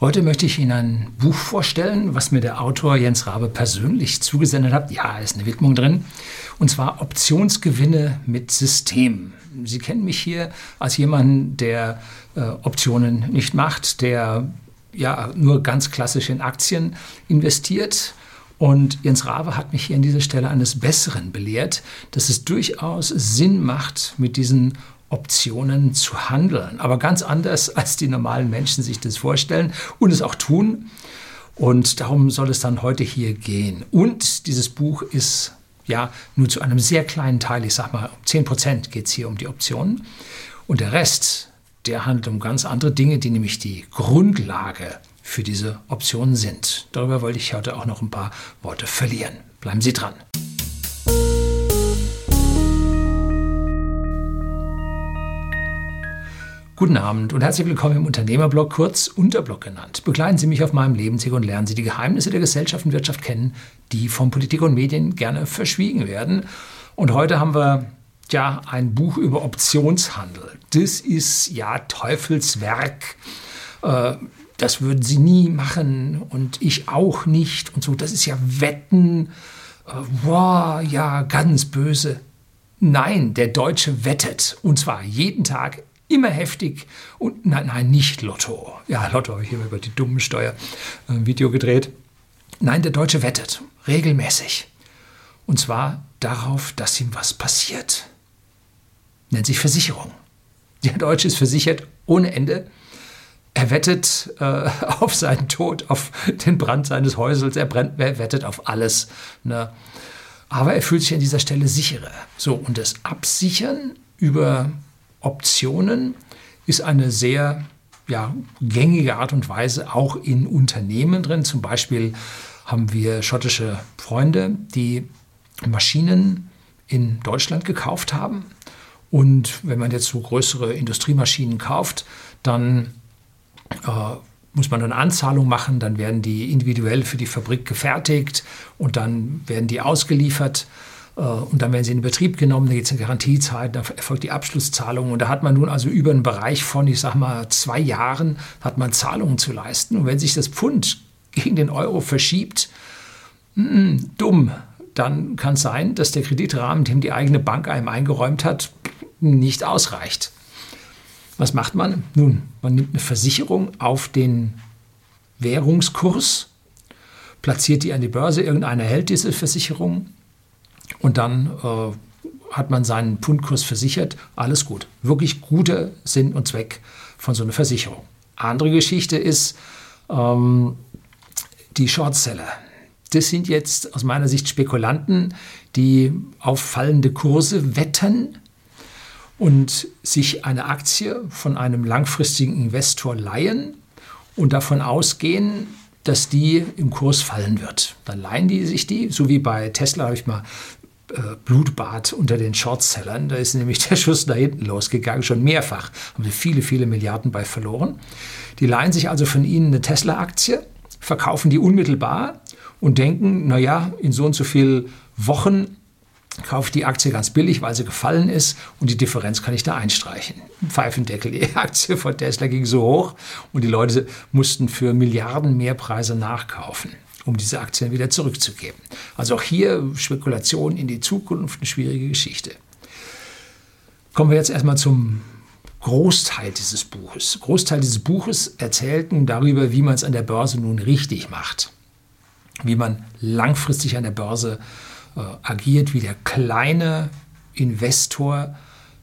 Heute möchte ich Ihnen ein Buch vorstellen, was mir der Autor Jens Rabe persönlich zugesendet hat. Ja, ist eine Widmung drin. Und zwar Optionsgewinne mit System. Sie kennen mich hier als jemanden, der äh, Optionen nicht macht, der ja nur ganz klassisch in Aktien investiert. Und Jens Rabe hat mich hier an dieser Stelle eines Besseren belehrt, dass es durchaus Sinn macht, mit diesen Optionen zu handeln. Aber ganz anders, als die normalen Menschen sich das vorstellen und es auch tun. Und darum soll es dann heute hier gehen. Und dieses Buch ist ja nur zu einem sehr kleinen Teil, ich sag mal, um 10 Prozent geht es hier um die Optionen. Und der Rest, der handelt um ganz andere Dinge, die nämlich die Grundlage für diese Optionen sind. Darüber wollte ich heute auch noch ein paar Worte verlieren. Bleiben Sie dran. Guten Abend und herzlich willkommen im Unternehmerblog, kurz Unterblog genannt. Begleiten Sie mich auf meinem Lebensweg und lernen Sie die Geheimnisse der Gesellschaft und Wirtschaft kennen, die von Politik und Medien gerne verschwiegen werden. Und heute haben wir ja ein Buch über Optionshandel. Das ist ja Teufelswerk. Äh, das würden Sie nie machen und ich auch nicht und so. Das ist ja Wetten. Äh, wow, ja, ganz böse. Nein, der Deutsche wettet. Und zwar jeden Tag immer heftig und nein, nein, nicht Lotto. Ja, Lotto habe ich hier über die dummen Steuer ein äh, Video gedreht. Nein, der Deutsche wettet regelmäßig. Und zwar darauf, dass ihm was passiert. Nennt sich Versicherung. Der Deutsche ist versichert ohne Ende. Er wettet äh, auf seinen Tod, auf den Brand seines Häusels, er, brennt, er wettet auf alles. Ne? Aber er fühlt sich an dieser Stelle sicherer. So, und das Absichern über Optionen ist eine sehr ja, gängige Art und Weise auch in Unternehmen drin. Zum Beispiel haben wir schottische Freunde, die Maschinen in Deutschland gekauft haben. Und wenn man jetzt so größere Industriemaschinen kauft, dann äh, muss man eine Anzahlung machen, dann werden die individuell für die Fabrik gefertigt und dann werden die ausgeliefert. Äh, und dann werden sie in Betrieb genommen, da geht es in Garantiezeit, da erfolgt die Abschlusszahlung. Und da hat man nun also über einen Bereich von, ich sag mal, zwei Jahren, hat man Zahlungen zu leisten. Und wenn sich das Pfund gegen den Euro verschiebt, mh, dumm, dann kann es sein, dass der Kreditrahmen, den die eigene Bank einem eingeräumt hat, nicht ausreicht. Was macht man? Nun, man nimmt eine Versicherung auf den Währungskurs, platziert die an die Börse, irgendeiner hält diese Versicherung und dann äh, hat man seinen Pundkurs versichert. Alles gut. Wirklich guter Sinn und Zweck von so einer Versicherung. Andere Geschichte ist ähm, die Shortseller. Das sind jetzt aus meiner Sicht Spekulanten, die auf fallende Kurse wetten und sich eine Aktie von einem langfristigen Investor leihen und davon ausgehen, dass die im Kurs fallen wird. Dann leihen die sich die, so wie bei Tesla habe ich mal Blutbad unter den Shortsellern. Da ist nämlich der Schuss da hinten losgegangen, schon mehrfach. Haben sie viele, viele Milliarden bei verloren. Die leihen sich also von ihnen eine Tesla-Aktie, verkaufen die unmittelbar und denken, naja, in so und so vielen Wochen kauft die Aktie ganz billig, weil sie gefallen ist und die Differenz kann ich da einstreichen. Pfeifendeckel, die Aktie von Tesla ging so hoch und die Leute mussten für Milliarden Mehrpreise nachkaufen um diese Aktien wieder zurückzugeben. Also auch hier Spekulation in die Zukunft, eine schwierige Geschichte. Kommen wir jetzt erstmal zum Großteil dieses Buches. Großteil dieses Buches erzählt nun darüber, wie man es an der Börse nun richtig macht. Wie man langfristig an der Börse äh, agiert, wie der kleine Investor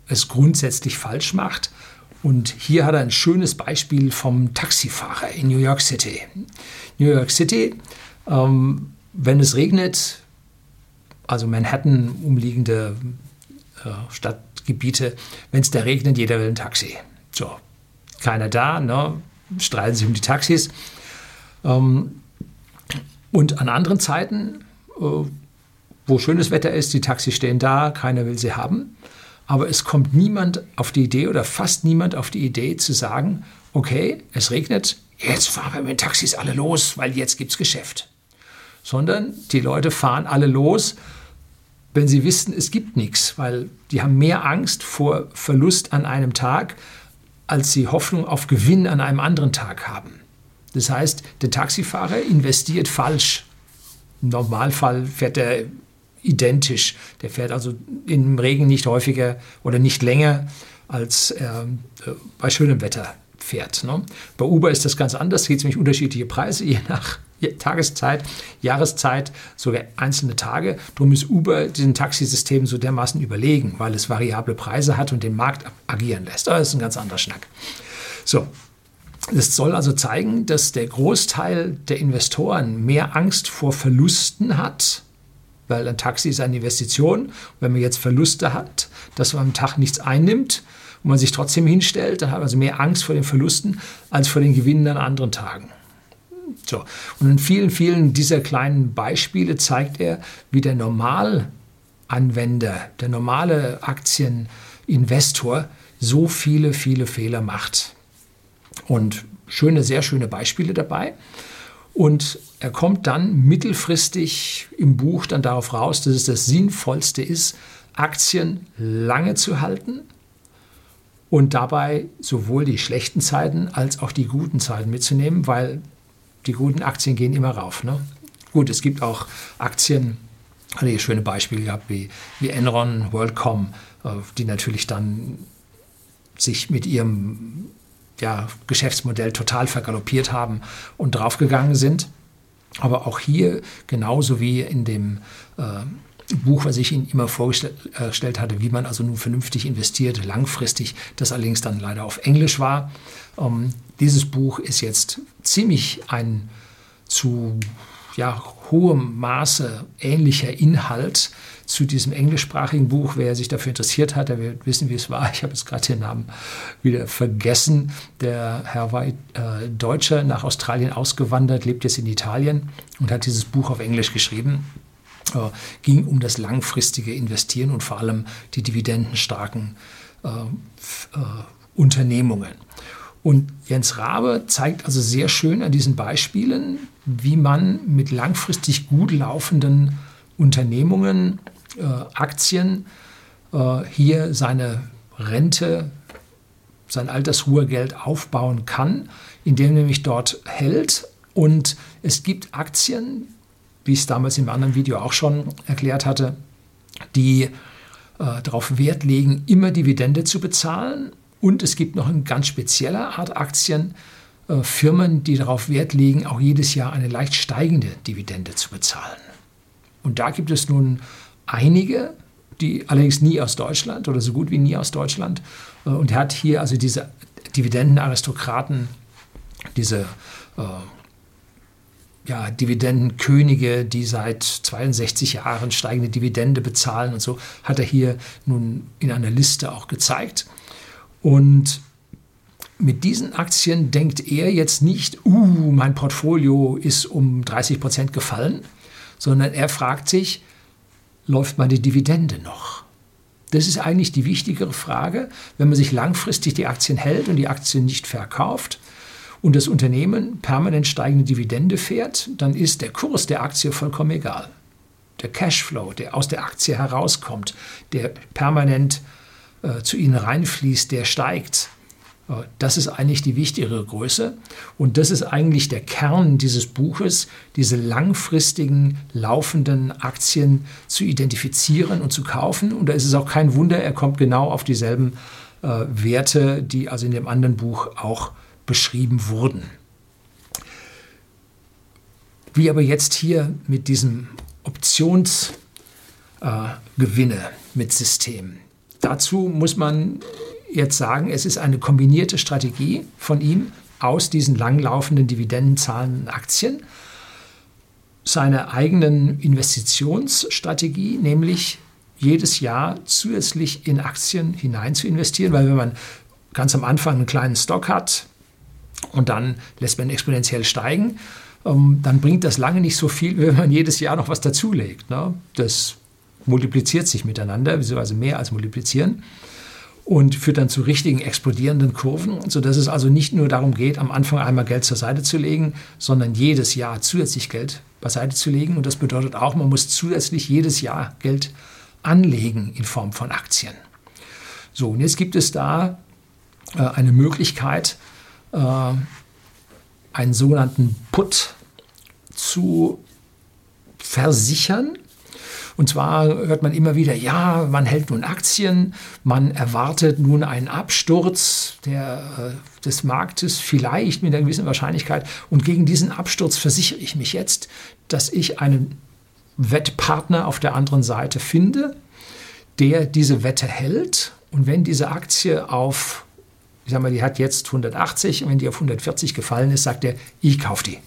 es grundsätzlich falsch macht. Und hier hat er ein schönes Beispiel vom Taxifahrer in New York City. New York City ähm, wenn es regnet, also Manhattan, umliegende äh, Stadtgebiete, wenn es da regnet, jeder will ein Taxi. So, keiner da, ne? streiten sich um die Taxis. Ähm, und an anderen Zeiten, äh, wo schönes Wetter ist, die Taxis stehen da, keiner will sie haben. Aber es kommt niemand auf die Idee oder fast niemand auf die Idee zu sagen, okay, es regnet, jetzt fahren wir mit den Taxis alle los, weil jetzt gibt es Geschäft sondern die Leute fahren alle los, wenn sie wissen, es gibt nichts, weil die haben mehr Angst vor Verlust an einem Tag, als sie Hoffnung auf Gewinn an einem anderen Tag haben. Das heißt, der Taxifahrer investiert falsch. Im Normalfall fährt er identisch. Der fährt also im Regen nicht häufiger oder nicht länger, als er äh, bei schönem Wetter fährt. Ne? Bei Uber ist das ganz anders. Da gibt es nämlich unterschiedliche Preise, je nach Tageszeit, Jahreszeit, sogar einzelne Tage. Darum ist Uber diesem Taxisystem so dermaßen überlegen, weil es variable Preise hat und den Markt agieren lässt. Aber das ist ein ganz anderer Schnack. So, das soll also zeigen, dass der Großteil der Investoren mehr Angst vor Verlusten hat, weil ein Taxi ist eine Investition. Wenn man jetzt Verluste hat, dass man am Tag nichts einnimmt und man sich trotzdem hinstellt, dann hat man also mehr Angst vor den Verlusten als vor den Gewinnen an anderen Tagen. So. Und in vielen, vielen dieser kleinen Beispiele zeigt er, wie der Normalanwender, der normale Aktieninvestor so viele, viele Fehler macht. Und schöne, sehr schöne Beispiele dabei. Und er kommt dann mittelfristig im Buch dann darauf raus, dass es das Sinnvollste ist, Aktien lange zu halten und dabei sowohl die schlechten Zeiten als auch die guten Zeiten mitzunehmen, weil die guten Aktien gehen immer rauf. Ne? Gut, es gibt auch Aktien, hatte ich schöne Beispiele gehabt, wie, wie Enron, WorldCom, äh, die natürlich dann sich mit ihrem ja, Geschäftsmodell total vergaloppiert haben und draufgegangen sind. Aber auch hier, genauso wie in dem äh, Buch, was ich Ihnen immer vorgestellt äh, hatte, wie man also nun vernünftig investiert, langfristig, das allerdings dann leider auf Englisch war. Ähm, dieses Buch ist jetzt ziemlich ein zu ja, hohem Maße ähnlicher Inhalt zu diesem englischsprachigen Buch. Wer sich dafür interessiert hat, der wird wissen, wie es war. Ich habe jetzt gerade den Namen wieder vergessen. Der Herr war äh, Deutscher, nach Australien ausgewandert, lebt jetzt in Italien und hat dieses Buch auf Englisch geschrieben. Äh, ging um das langfristige Investieren und vor allem die dividendenstarken äh, äh, Unternehmungen. Und Jens Rabe zeigt also sehr schön an diesen Beispielen, wie man mit langfristig gut laufenden Unternehmungen, äh, Aktien, äh, hier seine Rente, sein Altersruhegeld aufbauen kann, indem er nämlich dort hält. Und es gibt Aktien, wie ich es damals im anderen Video auch schon erklärt hatte, die äh, darauf Wert legen, immer Dividende zu bezahlen. Und es gibt noch eine ganz spezielle Art Aktien, äh, Firmen, die darauf Wert legen, auch jedes Jahr eine leicht steigende Dividende zu bezahlen. Und da gibt es nun einige, die allerdings nie aus Deutschland oder so gut wie nie aus Deutschland. Äh, und er hat hier also diese Dividendenaristokraten, diese äh, ja, Dividendenkönige, die seit 62 Jahren steigende Dividende bezahlen und so, hat er hier nun in einer Liste auch gezeigt. Und mit diesen Aktien denkt er jetzt nicht, uh, mein Portfolio ist um 30 Prozent gefallen, sondern er fragt sich, läuft meine Dividende noch? Das ist eigentlich die wichtigere Frage, wenn man sich langfristig die Aktien hält und die Aktien nicht verkauft und das Unternehmen permanent steigende Dividende fährt, dann ist der Kurs der Aktie vollkommen egal. Der Cashflow, der aus der Aktie herauskommt, der permanent äh, zu Ihnen reinfließt, der steigt. Äh, das ist eigentlich die wichtigere Größe. Und das ist eigentlich der Kern dieses Buches, diese langfristigen, laufenden Aktien zu identifizieren und zu kaufen. Und da ist es auch kein Wunder, er kommt genau auf dieselben äh, Werte, die also in dem anderen Buch auch beschrieben wurden. Wie aber jetzt hier mit diesem Optionsgewinne äh, mit System. Dazu muss man jetzt sagen, es ist eine kombinierte Strategie von ihm aus diesen langlaufenden dividendenzahlenden Aktien, seiner eigenen Investitionsstrategie, nämlich jedes Jahr zusätzlich in Aktien hinein zu investieren, weil wenn man ganz am Anfang einen kleinen Stock hat und dann lässt man exponentiell steigen, ähm, dann bringt das lange nicht so viel, wenn man jedes Jahr noch was dazulegt. Ne? Das multipliziert sich miteinander, beziehungsweise mehr als multiplizieren und führt dann zu richtigen explodierenden Kurven, sodass es also nicht nur darum geht, am Anfang einmal Geld zur Seite zu legen, sondern jedes Jahr zusätzlich Geld beiseite zu legen. Und das bedeutet auch, man muss zusätzlich jedes Jahr Geld anlegen in Form von Aktien. So, und jetzt gibt es da äh, eine Möglichkeit, einen sogenannten Put zu versichern. Und zwar hört man immer wieder, ja, man hält nun Aktien, man erwartet nun einen Absturz der, äh, des Marktes, vielleicht mit einer gewissen Wahrscheinlichkeit. Und gegen diesen Absturz versichere ich mich jetzt, dass ich einen Wettpartner auf der anderen Seite finde, der diese Wette hält. Und wenn diese Aktie auf, ich sag mal, die hat jetzt 180 und wenn die auf 140 gefallen ist, sagt er, ich kaufe die.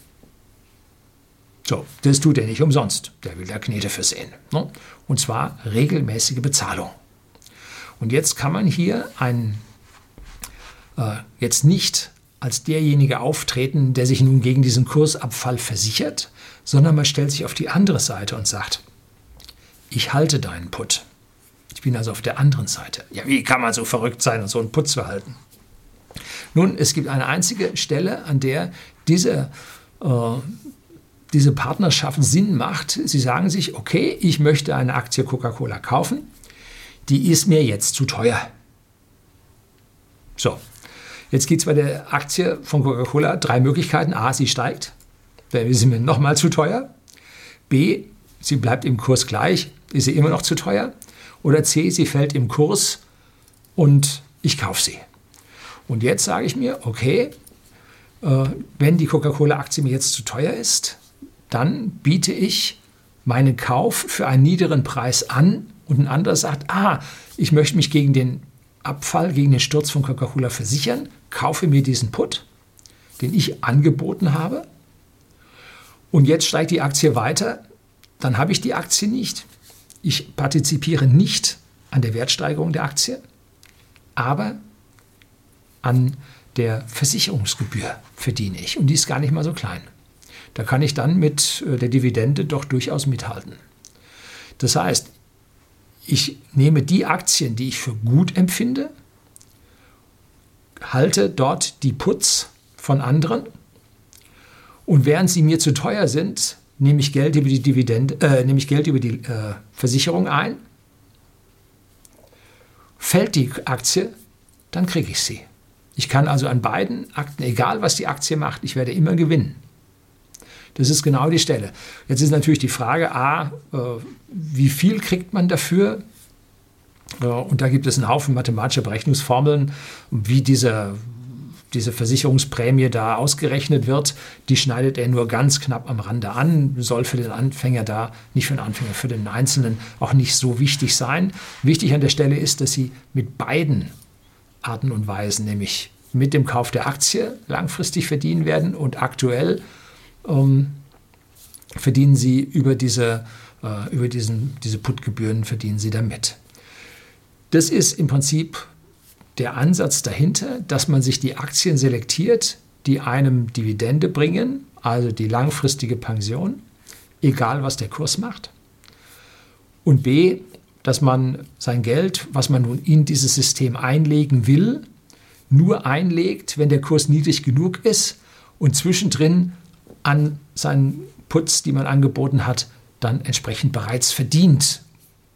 So, das tut er nicht umsonst. Der will da Knete für sehen. Ne? Und zwar regelmäßige Bezahlung. Und jetzt kann man hier ein, äh, jetzt nicht als derjenige auftreten, der sich nun gegen diesen Kursabfall versichert, sondern man stellt sich auf die andere Seite und sagt, ich halte deinen Put. Ich bin also auf der anderen Seite. Ja, wie kann man so verrückt sein und so einen Putz verhalten? Nun, es gibt eine einzige Stelle, an der diese äh, diese Partnerschaft Sinn macht. Sie sagen sich, okay, ich möchte eine Aktie Coca-Cola kaufen, die ist mir jetzt zu teuer. So, jetzt gibt es bei der Aktie von Coca-Cola drei Möglichkeiten. A, sie steigt, dann ist sie mir nochmal zu teuer. B, sie bleibt im Kurs gleich, ist sie immer noch zu teuer. Oder C, sie fällt im Kurs und ich kaufe sie. Und jetzt sage ich mir, okay, äh, wenn die Coca-Cola-Aktie mir jetzt zu teuer ist, dann biete ich meinen Kauf für einen niederen Preis an. Und ein anderer sagt, ah, ich möchte mich gegen den Abfall, gegen den Sturz von Coca-Cola versichern, kaufe mir diesen Put, den ich angeboten habe. Und jetzt steigt die Aktie weiter, dann habe ich die Aktie nicht. Ich partizipiere nicht an der Wertsteigerung der Aktie, aber an der Versicherungsgebühr verdiene ich und die ist gar nicht mal so klein. Da kann ich dann mit äh, der Dividende doch durchaus mithalten. Das heißt, ich nehme die Aktien, die ich für gut empfinde, halte dort die Putz von anderen und während sie mir zu teuer sind, nehme ich Geld über die Dividende, äh, nehme ich Geld über die äh, Versicherung ein. Fällt die Aktie, dann kriege ich sie. Ich kann also an beiden Akten, egal was die Aktie macht, ich werde immer gewinnen. Das ist genau die Stelle. Jetzt ist natürlich die Frage, a, äh, wie viel kriegt man dafür? Äh, und da gibt es einen Haufen mathematischer Berechnungsformeln, wie diese, diese Versicherungsprämie da ausgerechnet wird. Die schneidet er nur ganz knapp am Rande an, soll für den Anfänger da, nicht für den Anfänger, für den Einzelnen auch nicht so wichtig sein. Wichtig an der Stelle ist, dass Sie mit beiden Arten und Weisen, nämlich mit dem Kauf der Aktie langfristig verdienen werden und aktuell ähm, verdienen sie über diese, äh, über diesen, diese Putgebühren verdienen sie damit. Das ist im Prinzip der Ansatz dahinter, dass man sich die Aktien selektiert, die einem Dividende bringen, also die langfristige Pension, egal was der Kurs macht. Und B, dass man sein Geld, was man nun in dieses System einlegen will, nur einlegt, wenn der Kurs niedrig genug ist und zwischendrin an seinen Putz, die man angeboten hat, dann entsprechend bereits verdient,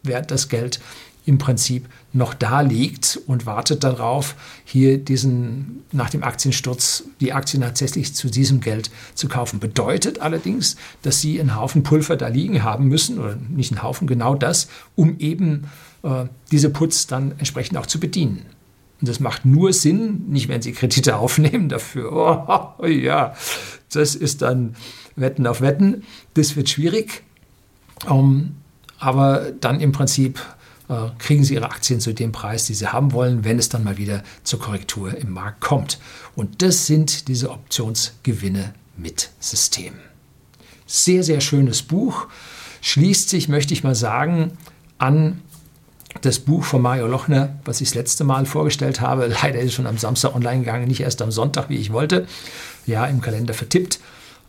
während das Geld im Prinzip noch da liegt und wartet darauf, hier diesen nach dem Aktiensturz die Aktien tatsächlich zu diesem Geld zu kaufen. Bedeutet allerdings, dass Sie einen Haufen Pulver da liegen haben müssen, oder nicht einen Haufen, genau das, um eben äh, diese Putz dann entsprechend auch zu bedienen. Und das macht nur Sinn, nicht wenn Sie Kredite aufnehmen dafür. Oh, ja, das ist dann Wetten auf Wetten. Das wird schwierig. Um, ähm, aber dann im Prinzip kriegen Sie Ihre Aktien zu dem Preis, die Sie haben wollen, wenn es dann mal wieder zur Korrektur im Markt kommt. Und das sind diese Optionsgewinne mit System. Sehr, sehr schönes Buch. Schließt sich, möchte ich mal sagen, an das Buch von Mario Lochner, was ich das letzte Mal vorgestellt habe. Leider ist es schon am Samstag online gegangen, nicht erst am Sonntag, wie ich wollte. Ja, im Kalender vertippt.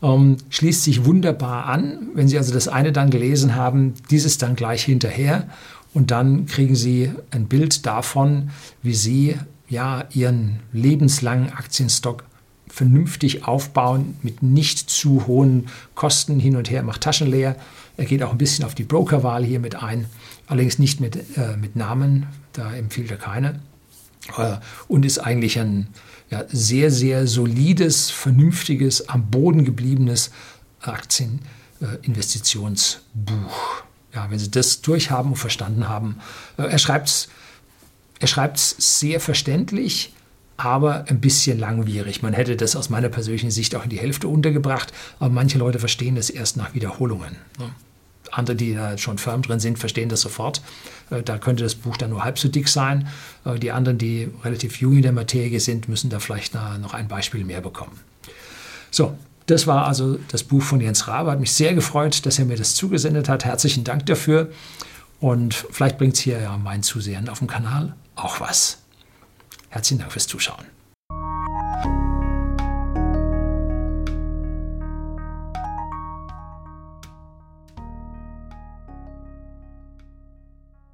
Ähm, schließt sich wunderbar an. Wenn Sie also das eine dann gelesen haben, dieses dann gleich hinterher. Und dann kriegen Sie ein Bild davon, wie Sie ja Ihren lebenslangen Aktienstock vernünftig aufbauen mit nicht zu hohen Kosten hin und her, macht Taschen leer. Er geht auch ein bisschen auf die Brokerwahl hier mit ein. Allerdings nicht mit, äh, mit Namen, da empfiehlt er keine. Äh, und ist eigentlich ein, ja, sehr, sehr solides, vernünftiges, am Boden gebliebenes Aktieninvestitionsbuch. Ja, wenn Sie das durchhaben und verstanden haben, äh, er schreibt es er schreibt's sehr verständlich, aber ein bisschen langwierig. Man hätte das aus meiner persönlichen Sicht auch in die Hälfte untergebracht, aber manche Leute verstehen das erst nach Wiederholungen. Ne? Andere, die da schon firm drin sind, verstehen das sofort. Äh, da könnte das Buch dann nur halb so dick sein. Äh, die anderen, die relativ jung in der Materie sind, müssen da vielleicht noch ein Beispiel mehr bekommen. So, das war also das Buch von Jens Rabe. Hat mich sehr gefreut, dass er mir das zugesendet hat. Herzlichen Dank dafür. Und vielleicht bringt es hier ja meinen Zusehern auf dem Kanal auch was. Herzlichen Dank fürs Zuschauen.